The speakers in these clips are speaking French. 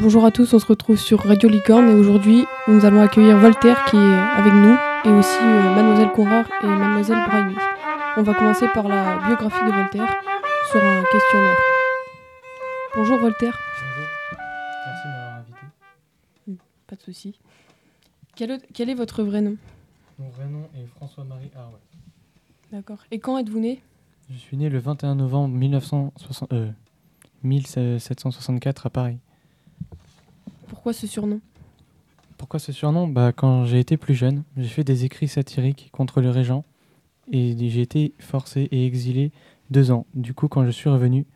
Bonjour à tous, on se retrouve sur Radio Licorne et aujourd'hui nous allons accueillir Voltaire qui est avec nous et aussi euh, Mademoiselle Conrard et Mademoiselle Brahimi. On va commencer par la biographie de Voltaire sur un questionnaire. Bonjour Voltaire. Bonjour, merci de m'avoir invité. Pas de souci. Quel, est- quel est votre vrai nom? Mon vrai nom est François-Marie Harwell. D'accord. Et quand êtes-vous né? Je suis né le 21 novembre 1960, euh, 1764 à Paris. Pourquoi ce surnom? Pourquoi ce surnom? Bah, Quand j'ai été plus jeune, j'ai fait des écrits satiriques contre le régent et j'ai été forcé et exilé deux ans. Du coup, quand je suis revenu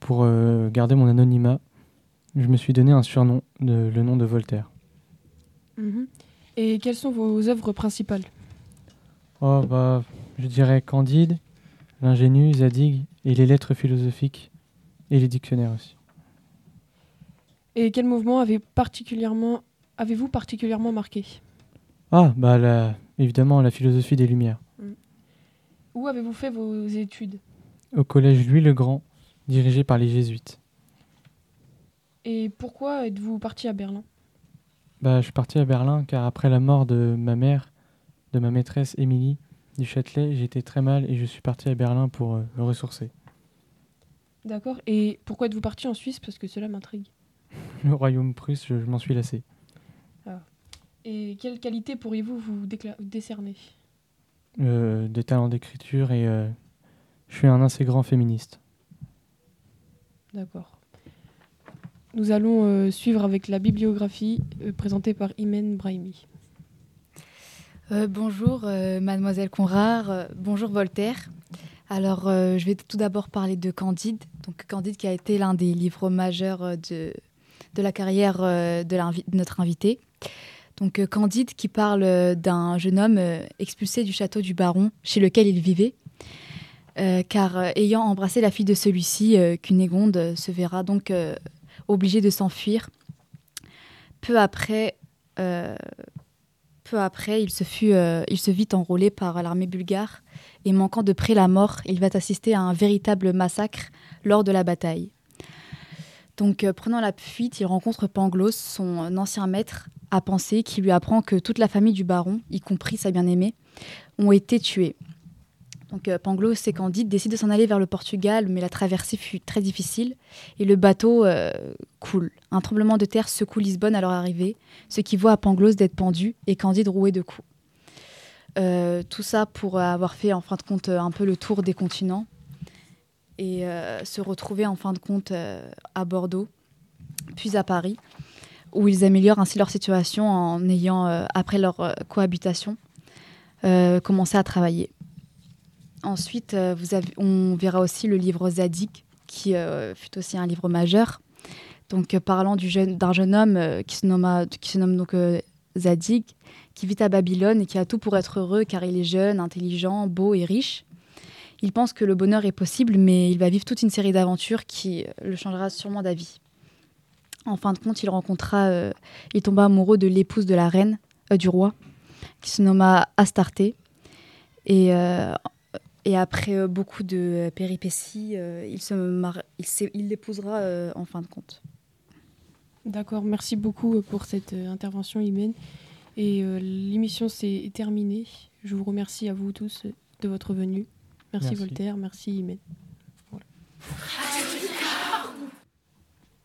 pour euh, garder mon anonymat, je me suis donné un surnom, de- le nom de Voltaire. Mhm. Et quelles sont vos œuvres principales? Oh, bah, je dirais Candide, l'ingénu, Zadig et les lettres philosophiques et les dictionnaires aussi. Et quel mouvement avez particulièrement, avez-vous particulièrement marqué? Ah, bah, la- évidemment, la philosophie des Lumières. Où avez-vous fait vos études? Au collège Louis le Grand, dirigé par les jésuites. Et pourquoi êtes-vous parti à Berlin? Bah, je suis parti à Berlin car après la mort de ma mère, de ma maîtresse Émilie du Châtelet, j'étais très mal et je suis parti à Berlin pour euh, me ressourcer. D'accord. Et pourquoi êtes-vous parti en Suisse? Parce que cela m'intrigue. Le royaume prusse, je, je m'en suis lassé. Et quelle qualité pourriez-vous vous décerner? Euh, des talents d'écriture et euh, je suis un assez grand féministe. D'accord. Nous allons suivre avec la bibliographie présentée par Imen Brahimi. Euh, bonjour euh, mademoiselle Conrard, euh, bonjour Voltaire. Alors je vais tout d'abord parler de Candide. Donc Candide qui a été l'un des livres majeurs de, la carrière de, de notre invité. Donc Candide qui parle d'un jeune homme expulsé du château du baron chez lequel il vivait. Car ayant embrassé la fille de celui-ci, Cunégonde se verra donc obligée de s'enfuir. Peu après, peu après, il se, fut, euh, il se vit enrôlé par l'armée bulgare et manquant de près la mort, il va assister à un véritable massacre lors de la bataille. Donc, euh, prenant la fuite, il rencontre Pangloss, son ancien maître, à penser, qui lui apprend que toute la famille du baron, y compris sa bien-aimée, ont été tués. Donc, euh, Pangloss et Candide décident de s'en aller vers le Portugal, mais la traversée fut très difficile et le bateau euh, coule. Un tremblement de terre secoue Lisbonne à leur arrivée, ce qui voit à Pangloss d'être pendu et Candide roué de coups. Euh, tout ça pour avoir fait en fin de compte un peu le tour des continents et se retrouver en fin de compte à Bordeaux, puis à Paris, où ils améliorent ainsi leur situation en ayant, après leur cohabitation, commencé à travailler. Ensuite, euh, on verra aussi le livre Zadig, qui euh, fut aussi un livre majeur. Donc, euh, parlant d'un jeune homme qui, se nomme, donc Zadig, qui vit à Babylone et qui a tout pour être heureux car il est jeune, intelligent, beau et riche. Il pense que le bonheur est possible, mais il va vivre toute une série d'aventures qui le changera sûrement d'avis. En fin de compte, il rencontra, il tomba amoureux de l'épouse de la reine, du roi, qui se nomma Astarté. Et, euh, et après euh, beaucoup de euh, péripéties, euh, il se mar- il il l'épousera euh, en fin de compte. D'accord, merci beaucoup pour cette intervention, Imen. Et euh, l'émission s'est terminée. Je vous remercie à vous tous de votre venue. Merci, Merci. Voltaire, merci Imen.